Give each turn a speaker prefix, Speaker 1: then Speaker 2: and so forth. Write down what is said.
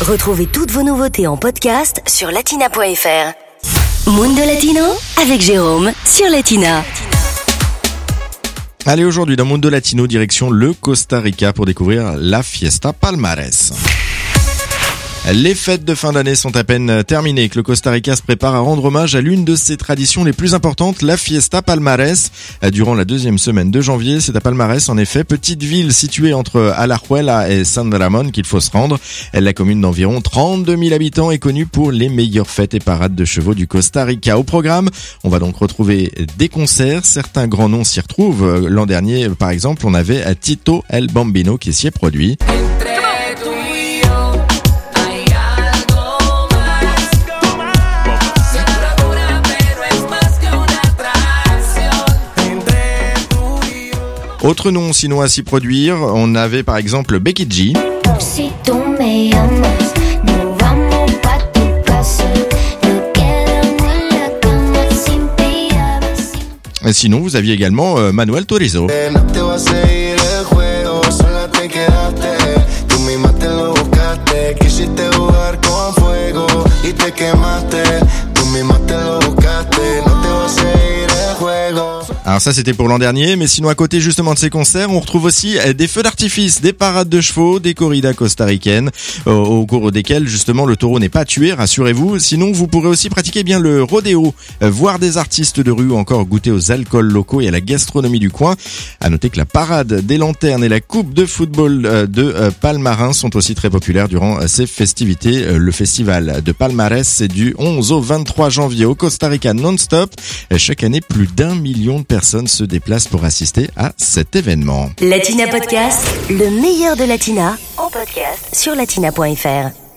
Speaker 1: Retrouvez toutes vos nouveautés en podcast sur latina.fr. Mundo Latino avec Jérôme sur Latina.
Speaker 2: Allez, aujourd'hui dans Mundo Latino, direction le Costa Rica pour découvrir la Fiesta Palmares. Les fêtes de fin d'année sont à peine terminées que le Costa Rica se prépare à rendre hommage à l'une de ses traditions les plus importantes, la Fiesta Palmares. Durant la deuxième semaine de janvier, c'est à Palmares, en effet, petite ville située entre Alajuela et San Ramon qu'il faut se rendre. La commune d'environ 32 000 habitants est connue pour les meilleures fêtes et parades de chevaux du Costa Rica. Au programme, on va donc retrouver des concerts. Certains grands noms s'y retrouvent. L'an dernier, par exemple, on avait Tito El Bambino qui s'y est produit. Autre nom sinon à s'y produire, on avait par exemple Becky G.
Speaker 3: Si
Speaker 2: Sinon, vous aviez également euh, Manuel Turizo. Alors ça c'était pour l'an dernier, mais sinon à côté justement de ces concerts, on retrouve aussi euh, des feux d'artifice, des parades de chevaux, des corridas costaricaines, euh, au cours desquelles justement le taureau n'est pas tué, rassurez-vous. Sinon vous pourrez aussi pratiquer bien le rodéo, euh, voir des artistes de rue ou encore goûter aux alcools locaux et à la gastronomie du coin. À noter que la parade des lanternes et la coupe de football euh, de Palmarin sont aussi très populaires durant ces festivités. Le festival de Palmares c'est du 11 au 23 janvier au Costa Rica non-stop. Chaque année, plus d'un million de personnes se déplacent pour assister à cet événement.
Speaker 1: Latina Podcast, le meilleur de Latina en podcast sur latina.fr.